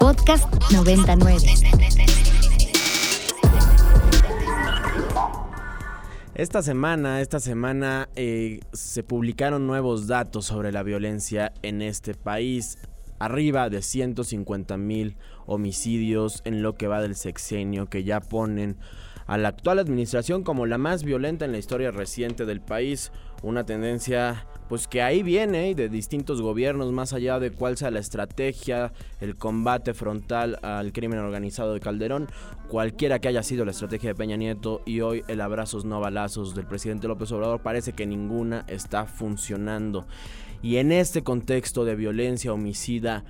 Podcast 99. Esta semana, esta semana eh, se publicaron nuevos datos sobre la violencia en este país. Arriba de 150 mil homicidios en lo que va del sexenio que ya ponen a la actual administración como la más violenta en la historia reciente del país. Una tendencia pues que ahí viene de distintos gobiernos, más allá de cuál sea la estrategia, el combate frontal al crimen organizado de Calderón, cualquiera que haya sido la estrategia de Peña Nieto y hoy el abrazos no balazos del presidente López Obrador, parece que ninguna está funcionando. Y en este contexto de violencia homicida,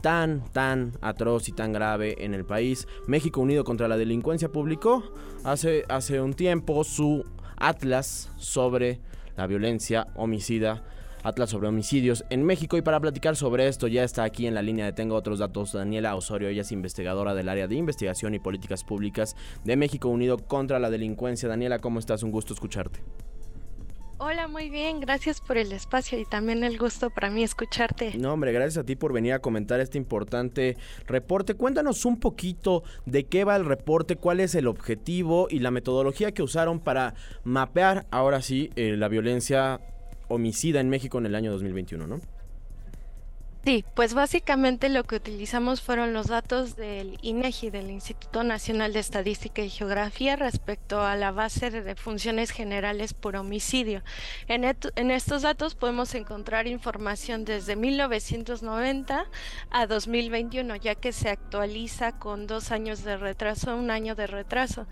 tan, tan atroz y tan grave en el país, México Unido contra la Delincuencia publicó hace, hace un tiempo su atlas sobre la violencia homicida. Atlas sobre homicidios en México y para platicar sobre esto ya está aquí en la línea de Tengo otros datos Daniela Osorio, ella es investigadora del área de investigación y políticas públicas de México Unido contra la Delincuencia. Daniela, ¿cómo estás? Un gusto escucharte. Hola, muy bien, gracias por el espacio y también el gusto para mí escucharte. No, hombre, gracias a ti por venir a comentar este importante reporte. Cuéntanos un poquito de qué va el reporte, cuál es el objetivo y la metodología que usaron para mapear ahora sí eh, la violencia homicida en México en el año 2021, ¿no? Sí, pues básicamente lo que utilizamos fueron los datos del INEGI, del Instituto Nacional de Estadística y Geografía, respecto a la base de funciones generales por homicidio. En, en estos datos podemos encontrar información desde 1990 a 2021, ya que se actualiza con dos años de retraso, un año de retraso.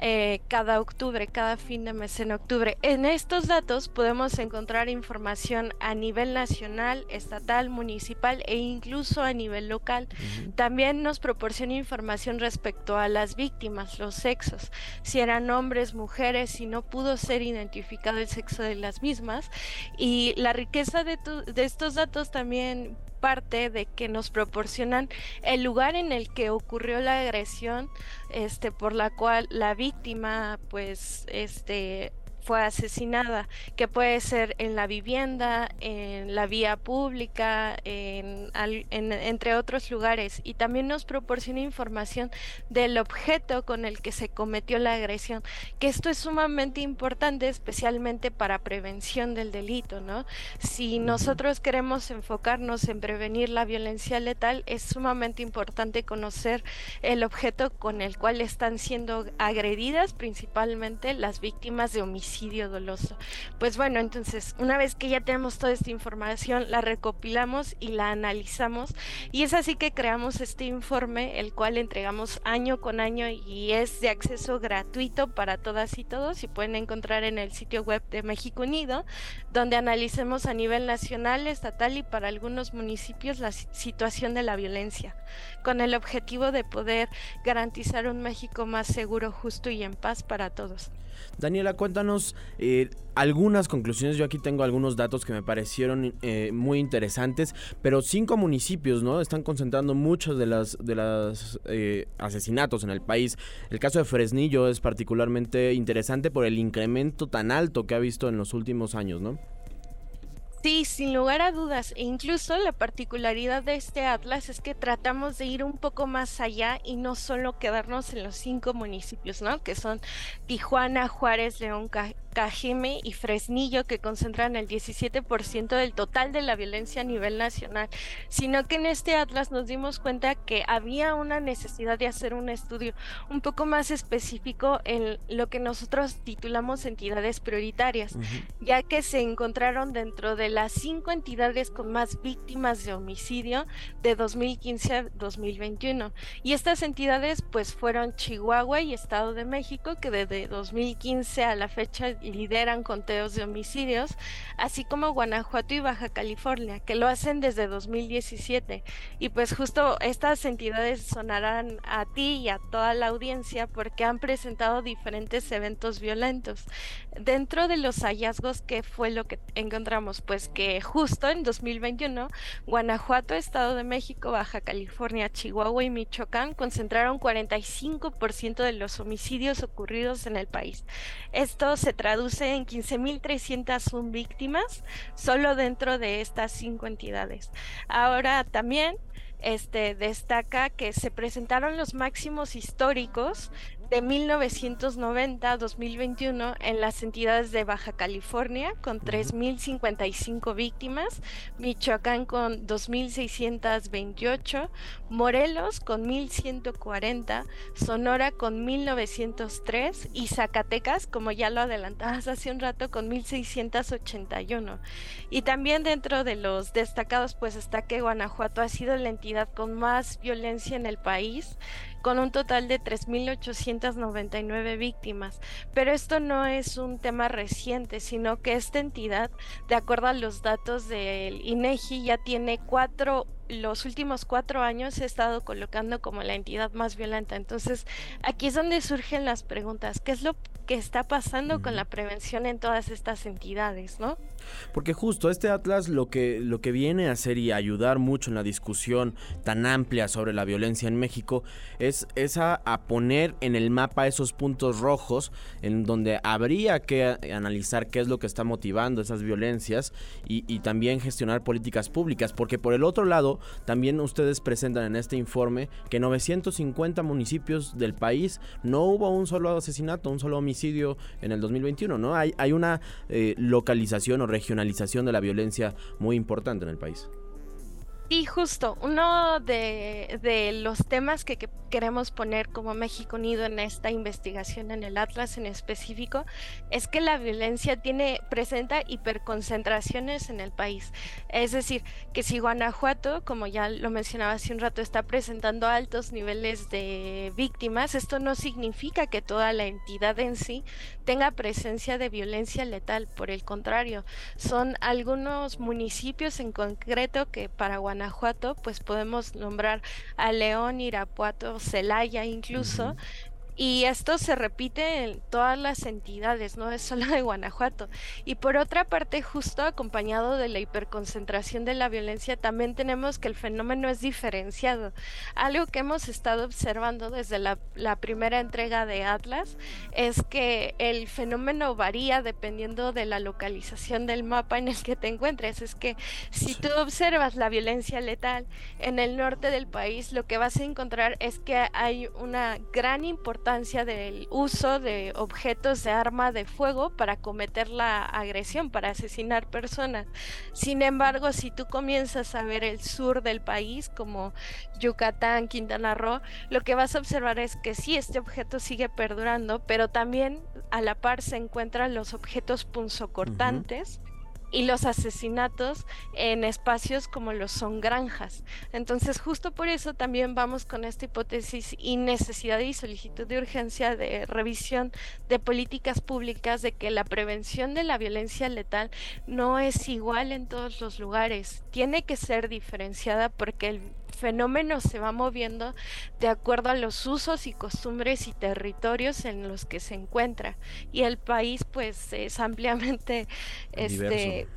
Eh, cada octubre, cada fin de mes en octubre. En estos datos podemos encontrar información a nivel nacional, estatal, municipal e incluso a nivel local. También nos proporciona información respecto a las víctimas, los sexos, si eran hombres, mujeres, si no pudo ser identificado el sexo de las mismas. Y la riqueza de, de estos datos también parte de que nos proporcionan el lugar en el que ocurrió la agresión, este, por la cual la víctima, pues, este, fue asesinada, que puede ser en la vivienda, en la vía pública, en, entre otros lugares. Y también nos proporciona información del objeto con el que se cometió la agresión, que esto es sumamente importante, especialmente para prevención del delito, ¿no? Si nosotros queremos enfocarnos en prevenir la violencia letal, es sumamente importante conocer el objeto con el cual están siendo agredidas principalmente las víctimas de homicidio doloso. Pues bueno, entonces, una vez que ya tenemos toda esta información, la recopilamos y la analizamos y es así que creamos este informe, el cual entregamos año con año y es de acceso gratuito para todas y todos y pueden encontrar en el sitio web de México Unido, donde analicemos a nivel nacional, estatal y para algunos municipios la situación de la violencia, con el objetivo de poder garantizar un México más seguro, justo y en paz para todos. Daniela, cuéntanos eh, algunas conclusiones. Yo aquí tengo algunos datos que me parecieron eh, muy interesantes, pero cinco municipios, ¿no? Están concentrando muchos de las de los eh, asesinatos en el país. El caso de Fresnillo es particularmente interesante por el incremento tan alto que ha visto en los últimos años, ¿no? Sí, sin lugar a dudas. E incluso la particularidad de este atlas es que tratamos de ir un poco más allá y no solo quedarnos en los cinco municipios, ¿no? Que son Tijuana, Juárez, León, Cajeme y Fresnillo, que concentran el 17% del total de la violencia a nivel nacional, sino que en este atlas nos dimos cuenta que había una necesidad de hacer un estudio un poco más específico en lo que nosotros titulamos entidades prioritarias, ya que se encontraron dentro de las cinco entidades con más víctimas de homicidio de 2015 a 2021. Y estas entidades pues fueron Chihuahua y Estado de México, que desde 2015 a la fecha lideran conteos de homicidios, así como Guanajuato y Baja California, que lo hacen desde 2017. Y pues justo estas entidades sonarán a ti y a toda la audiencia porque han presentado diferentes eventos violentos. Dentro de los hallazgos, ¿qué fue lo que encontramos? Pues que justo en 2021, Guanajuato, Estado de México, Baja California, Chihuahua y Michoacán concentraron 45% de los homicidios ocurridos en el país. Esto se traduce traduce en 15.301 víctimas solo dentro de estas cinco entidades. Ahora también este, destaca que se presentaron los máximos históricos de 1990 a 2021 en las entidades de Baja California con 3.055 víctimas, Michoacán con 2.628, Morelos con 1.140, Sonora con 1.903 y Zacatecas, como ya lo adelantabas hace un rato, con 1.681. Y también dentro de los destacados pues está que Guanajuato ha sido la entidad con más violencia en el país con un total de 3.899 víctimas. Pero esto no es un tema reciente, sino que esta entidad, de acuerdo a los datos del INEGI, ya tiene cuatro los últimos cuatro años se ha estado colocando como la entidad más violenta. Entonces, aquí es donde surgen las preguntas. ¿Qué es lo que está pasando con la prevención en todas estas entidades, no? Porque justo este atlas lo que, lo que viene a hacer y ayudar mucho en la discusión tan amplia sobre la violencia en México es, esa a, poner en el mapa esos puntos rojos en donde habría que analizar qué es lo que está motivando esas violencias y, y también gestionar políticas públicas. Porque por el otro lado, también ustedes presentan en este informe que en 950 municipios del país no hubo un solo asesinato, un solo homicidio en el 2021, ¿no? Hay, hay una eh, localización o regionalización de la violencia muy importante en el país. Justo, uno de, los temas que, queremos poner como México Unido en esta investigación en el Atlas en específico es que la violencia tiene, presenta hiperconcentraciones en el país. Es decir, que si Guanajuato, como ya lo mencionaba hace un rato, está presentando altos niveles de víctimas, esto no significa que toda la entidad en sí tenga presencia de violencia letal. Por el contrario, son algunos municipios en concreto que para Guanajuato Pues podemos nombrar a León, Irapuato, Celaya incluso, y esto se repite en todas las entidades, no es solo de Guanajuato. Y por otra parte, justo acompañado de la hiperconcentración de la violencia, también tenemos que el fenómeno es diferenciado. Algo que hemos estado observando desde la, primera entrega de Atlas es que el fenómeno varía dependiendo de la localización del mapa en el que te encuentres. Es que si tú observas la violencia letal en el norte del país, lo que vas a encontrar es que hay una gran importancia del uso de objetos de arma de fuego para cometer la agresión, para asesinar personas. Sin embargo, si tú comienzas a ver el sur del país, como Yucatán, Quintana Roo, lo que vas a observar es que sí, este objeto sigue perdurando, pero también a la par se encuentran los objetos punzocortantes y los asesinatos en espacios como lo son granjas. Entonces, justo por eso también vamos con esta hipótesis y necesidad y solicitud de urgencia de revisión de políticas públicas de que la prevención de la violencia letal no es igual en todos los lugares, tiene que ser diferenciada porque el fenómeno se va moviendo de acuerdo a los usos y costumbres y territorios en los que se encuentra. Y el país pues es ampliamente este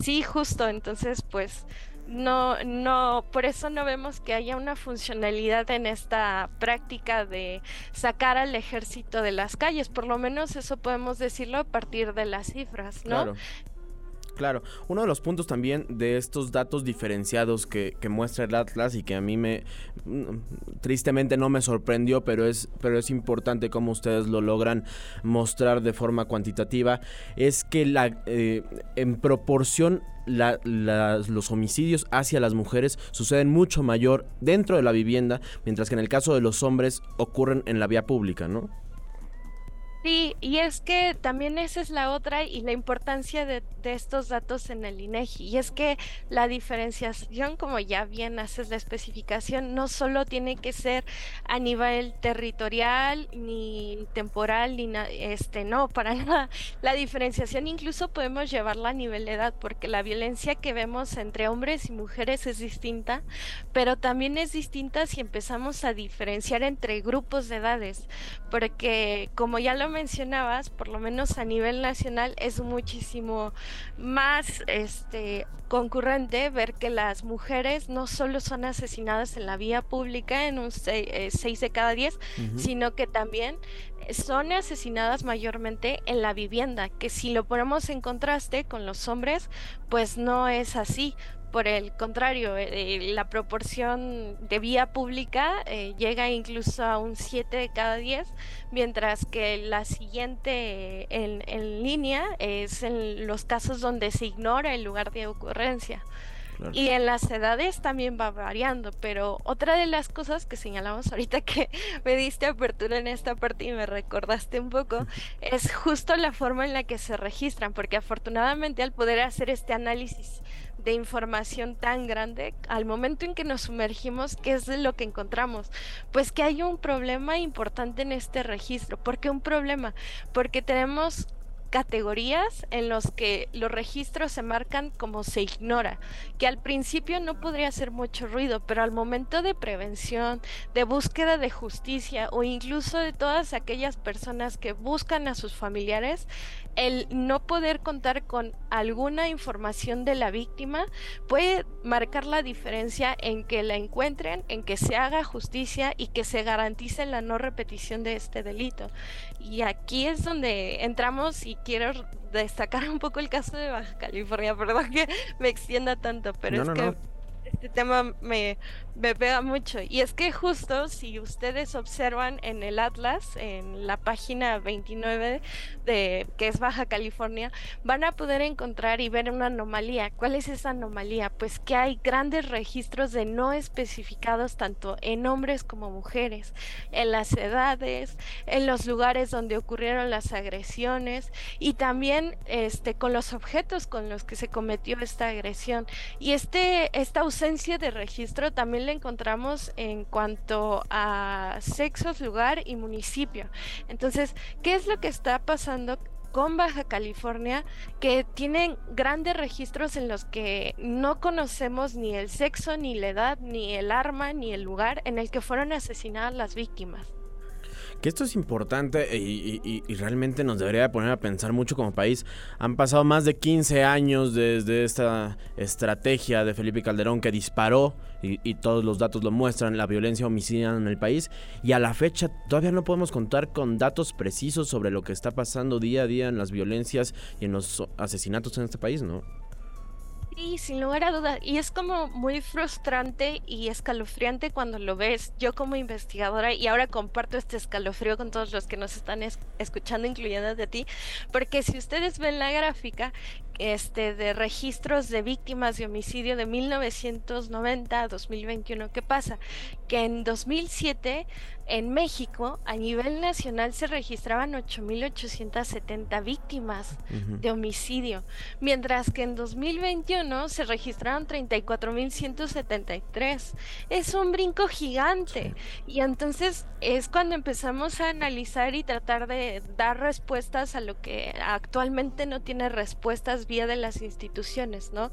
sí, justo, entonces pues no, no, por eso no vemos que haya una funcionalidad en esta práctica de sacar al ejército de las calles, por lo menos eso podemos decirlo a partir de las cifras, ¿no? Claro, uno de los puntos también de estos datos diferenciados que, muestra el Atlas y que a mí me mm, tristemente no me sorprendió, pero es, pero es importante cómo ustedes lo logran mostrar de forma cuantitativa, es que la, eh, en proporción los homicidios hacia las mujeres suceden mucho mayor dentro de la vivienda, mientras que en el caso de los hombres ocurren en la vía pública, ¿no? Sí, y es que también esa es la otra y la importancia de, estos datos en el INEGI. Y es que la diferenciación, como ya bien haces la especificación, no solo tiene que ser a nivel territorial, ni temporal, ni este, no, para nada. La diferenciación incluso podemos llevarla a nivel de edad, porque la violencia que vemos entre hombres y mujeres es distinta, pero también es distinta si empezamos a diferenciar entre grupos de edades, porque como ya lo mencionabas, por lo menos a nivel nacional, es muchísimo más este, concurrente ver que las mujeres no solo son asesinadas en la vía pública en un 6 eh, de cada 10, sino que también son asesinadas mayormente en la vivienda, que si lo ponemos en contraste con los hombres, pues no es así Por el contrario, eh, la proporción de vía pública eh, llega incluso a un 7 de cada 10, mientras que la siguiente en, en línea es en los casos donde se ignora el lugar de ocurrencia. Y en las edades también va variando, pero otra de las cosas que señalamos ahorita que me diste apertura en esta parte y me recordaste un poco, es justo la forma en la que se registran, porque afortunadamente al poder hacer este análisis de información tan grande, al momento en que nos sumergimos, ¿qué es lo que encontramos? Pues que hay un problema importante en este registro. ¿Por qué un problema? Porque tenemos categorías en los que los registros se marcan como se ignora, que al principio no podría hacer mucho ruido, pero al momento de prevención, de búsqueda de justicia o incluso de todas aquellas personas que buscan a sus familiares, el no poder contar con alguna información de la víctima puede marcar la diferencia en que la encuentren, en que se haga justicia y que se garantice la no repetición de este delito. Y aquí es donde entramos y quiero destacar un poco el caso de Baja California, perdón que me extienda tanto, pero es que este tema me, me pega mucho. Y es que justo si ustedes observan en el Atlas, en la página 29 de que es Baja California, van a poder encontrar y ver una anomalía. ¿Cuál es esa anomalía? Pues que hay grandes registros de no especificados tanto en hombres como mujeres, en las edades, en los lugares donde ocurrieron las agresiones y también este con los objetos con los que se cometió esta agresión. Y este esta ausencia de registro también encontramos en cuanto a sexos, lugar y municipio. Entonces, ¿qué es lo que está pasando con Baja California que tienen grandes registros en los que no conocemos ni el sexo, ni la edad, ni el arma, ni el lugar en el que fueron asesinadas las víctimas? Que esto es importante y, realmente nos debería poner a pensar mucho como país. Han pasado más de 15 años desde esta estrategia de Felipe Calderón que disparó, y, todos los datos lo muestran, la violencia homicida en el país, y a la fecha todavía no podemos contar con datos precisos sobre lo que está pasando día a día en las violencias y en los asesinatos en este país, ¿no? Sí, sin lugar a dudas. Y es como muy frustrante y escalofriante cuando lo ves. Yo como investigadora, y ahora comparto este escalofrío con todos los que nos están escuchando, incluyendo de ti, porque si ustedes ven la gráfica, este, de registros de víctimas de homicidio de 1990 a 2021. ¿Qué pasa? Que en 2007 en México a nivel nacional se registraban 8.870 víctimas de homicidio, mientras que en 2021 se registraron 34.173. Es un brinco gigante. Y entonces es cuando empezamos a analizar y tratar de dar respuestas a lo que actualmente no tiene respuestas vía de las instituciones, ¿no?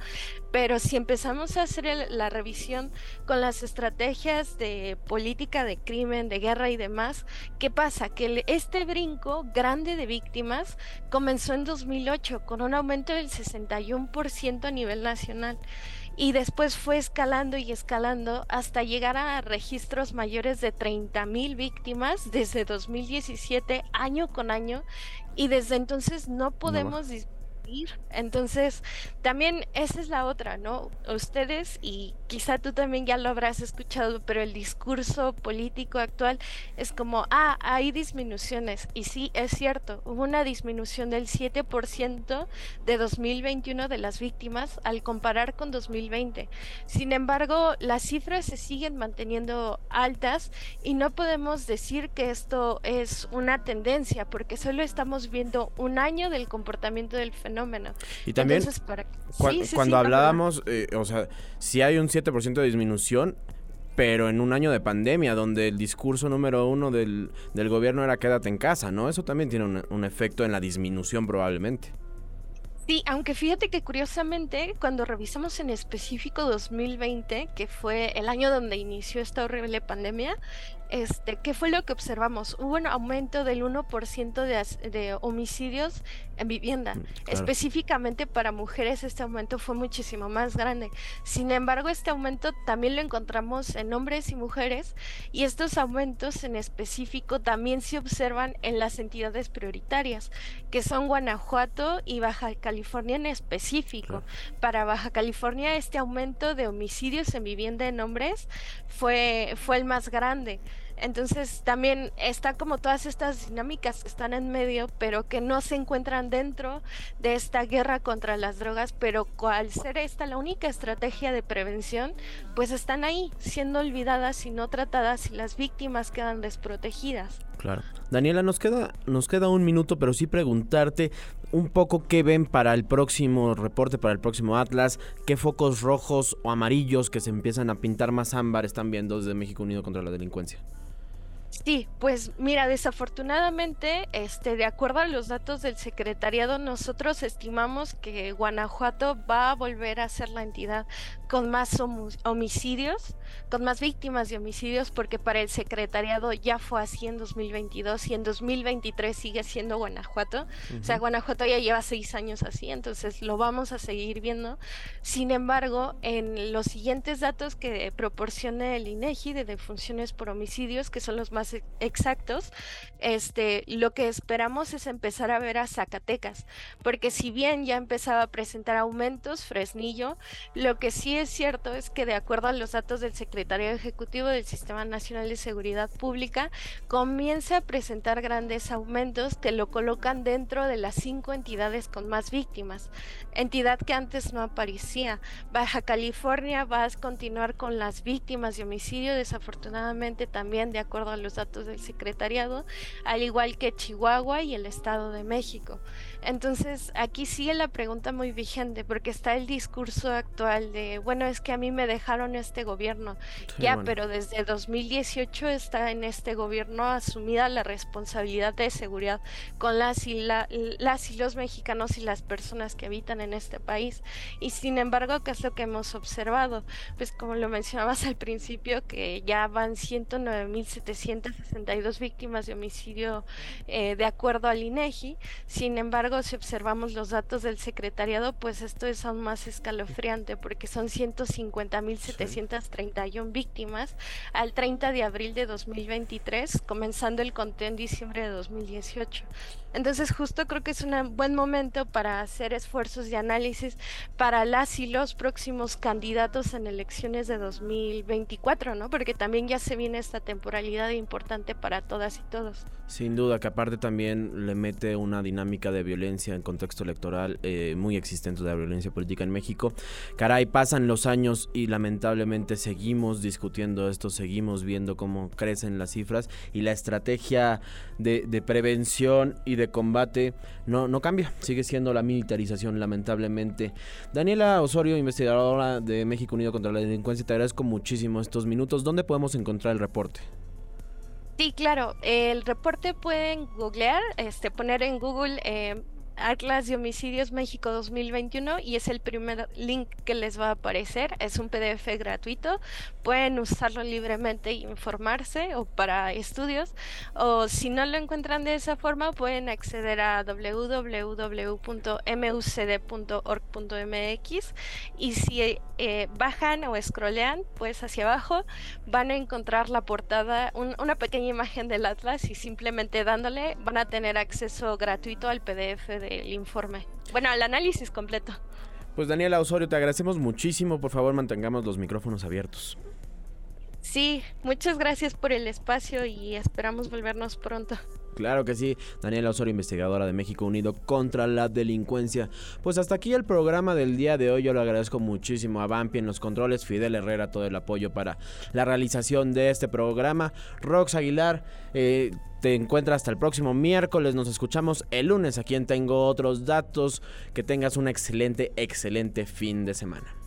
Pero si empezamos a hacer la revisión con las estrategias de política de crimen, de guerra y demás, ¿qué pasa? Que este brinco grande de víctimas comenzó en 2008 con un aumento del 61% a nivel nacional y después fue escalando y escalando hasta llegar a registros mayores de 30 mil víctimas desde 2017 año con año y desde entonces no podemos entonces, también esa es la otra, ¿no? Ustedes, y quizá tú también ya lo habrás escuchado, pero el discurso político actual es como, ah, hay disminuciones. Y sí, es cierto, hubo una disminución del 7% de 2021 de las víctimas al comparar con 2020. Sin embargo, las cifras se siguen manteniendo altas y no podemos decir que esto es una tendencia, porque solo estamos viendo un año del comportamiento del fenómeno y también, cuando hablábamos, eh, o sea, si hay un 7% de disminución, pero en un año de pandemia, donde el discurso número uno del, gobierno era quédate en casa, ¿no? Eso también tiene un, un efecto en la disminución probablemente. Sí, aunque fíjate que curiosamente, cuando revisamos en específico 2020, que fue el año donde inició esta horrible pandemia, este, ¿qué fue lo que observamos? Hubo un aumento del 1% de, de homicidios en vivienda. Mm, Específicamente para mujeres este aumento fue muchísimo más grande. Sin embargo, este aumento también lo encontramos en hombres y mujeres y estos aumentos en específico también se observan en las entidades prioritarias, que son Guanajuato y Baja California en específico. Para Baja California este aumento de homicidios en vivienda en hombres fue, fue el más grande. Entonces también está como todas estas dinámicas que están en medio, pero que no se encuentran dentro de esta guerra contra las drogas, pero al ser esta la única estrategia de prevención, pues están ahí, siendo olvidadas y no tratadas y las víctimas quedan desprotegidas. Claro. Daniela, nos queda, nos queda un minuto, pero sí preguntarte un poco qué ven para el próximo reporte, para el próximo Atlas, qué focos rojos o amarillos que se empiezan a pintar más ámbar están viendo desde México Unido contra la Delincuencia. Sí, pues mira, desafortunadamente, este, de acuerdo a los datos del secretariado, nosotros estimamos que Guanajuato va a volver a ser la entidad con más homicidios, con más víctimas de homicidios, porque para el secretariado ya fue así en 2022 y en 2023 sigue siendo Guanajuato. O sea, Guanajuato ya lleva seis años así, entonces lo vamos a seguir viendo. Sin embargo, en los siguientes datos que proporciona el INEGI de defunciones por homicidios, que son los más exactos, este, lo que esperamos es empezar a ver a Zacatecas, porque si bien ya empezaba a presentar aumentos, Fresnillo, lo que sí es cierto es que de acuerdo a los datos del Secretario Ejecutivo del Sistema Nacional de Seguridad Pública, comienza a presentar grandes aumentos que lo colocan dentro de las cinco entidades con más víctimas, entidad que antes no aparecía. Baja California va a continuar con las víctimas de homicidio, desafortunadamente también de acuerdo a los datos del secretariado, al igual que Chihuahua y el Estado de México. Entonces, aquí sigue la pregunta muy vigente, porque está el discurso actual de, bueno, es que a mí me dejaron este gobierno. ya, pero desde 2018 está en este gobierno asumida la responsabilidad de seguridad con las y, las y los mexicanos y las personas que habitan en este país. Y sin embargo, ¿qué es lo que hemos observado? Pues como lo mencionabas al principio, que ya van 109.762 víctimas de homicidio eh, de acuerdo al INEGI. Sin embargo, si observamos los datos del secretariado, pues esto es aún más escalofriante porque son 150.731 víctimas al 30 de abril de 2023, comenzando el conteo en diciembre de 2018. Entonces justo creo que es un buen momento para hacer esfuerzos de análisis para las y los próximos candidatos en elecciones de 2024, ¿no? Porque también ya se viene esta temporalidad importante para todas y todos. Sin duda, que aparte también le mete una dinámica de violencia en contexto electoral eh, muy existente de la violencia política en México. Caray, pasan los años y lamentablemente seguimos discutiendo esto, seguimos viendo cómo crecen las cifras y la estrategia de, de prevención y de combate no, no cambia, sigue siendo la militarización lamentablemente. Daniela Osorio, investigadora de México Unido contra la Delincuencia, te agradezco muchísimo estos minutos. ¿Dónde podemos encontrar el reporte? Sí, claro, el reporte pueden googlear, este, poner en Google eh, Atlas de Homicidios México 2021 y es el primer link que les va a aparecer. Es un PDF gratuito. Pueden usarlo libremente e informarse o para estudios. O si no lo encuentran de esa forma, pueden acceder a www.mucd.org.mx y si eh, bajan o scrollean pues hacia abajo van a encontrar la portada, una pequeña imagen del Atlas y simplemente dándole van a tener acceso gratuito al PDF de el informe. Bueno, el análisis completo. Pues Daniela Osorio, te agradecemos muchísimo. Por favor, mantengamos los micrófonos abiertos. Sí, muchas gracias por el espacio y esperamos volvernos pronto. Claro que sí, Daniela Osorio, investigadora de México Unido contra la delincuencia. Pues hasta aquí el programa del día de hoy. Yo le agradezco muchísimo a Vampi en los controles, Fidel Herrera, todo el apoyo para la realización de este programa. Rox Aguilar, eh, te encuentro hasta el próximo miércoles. Nos escuchamos el lunes. Aquí en Tengo otros datos. Que tengas un excelente, excelente fin de semana.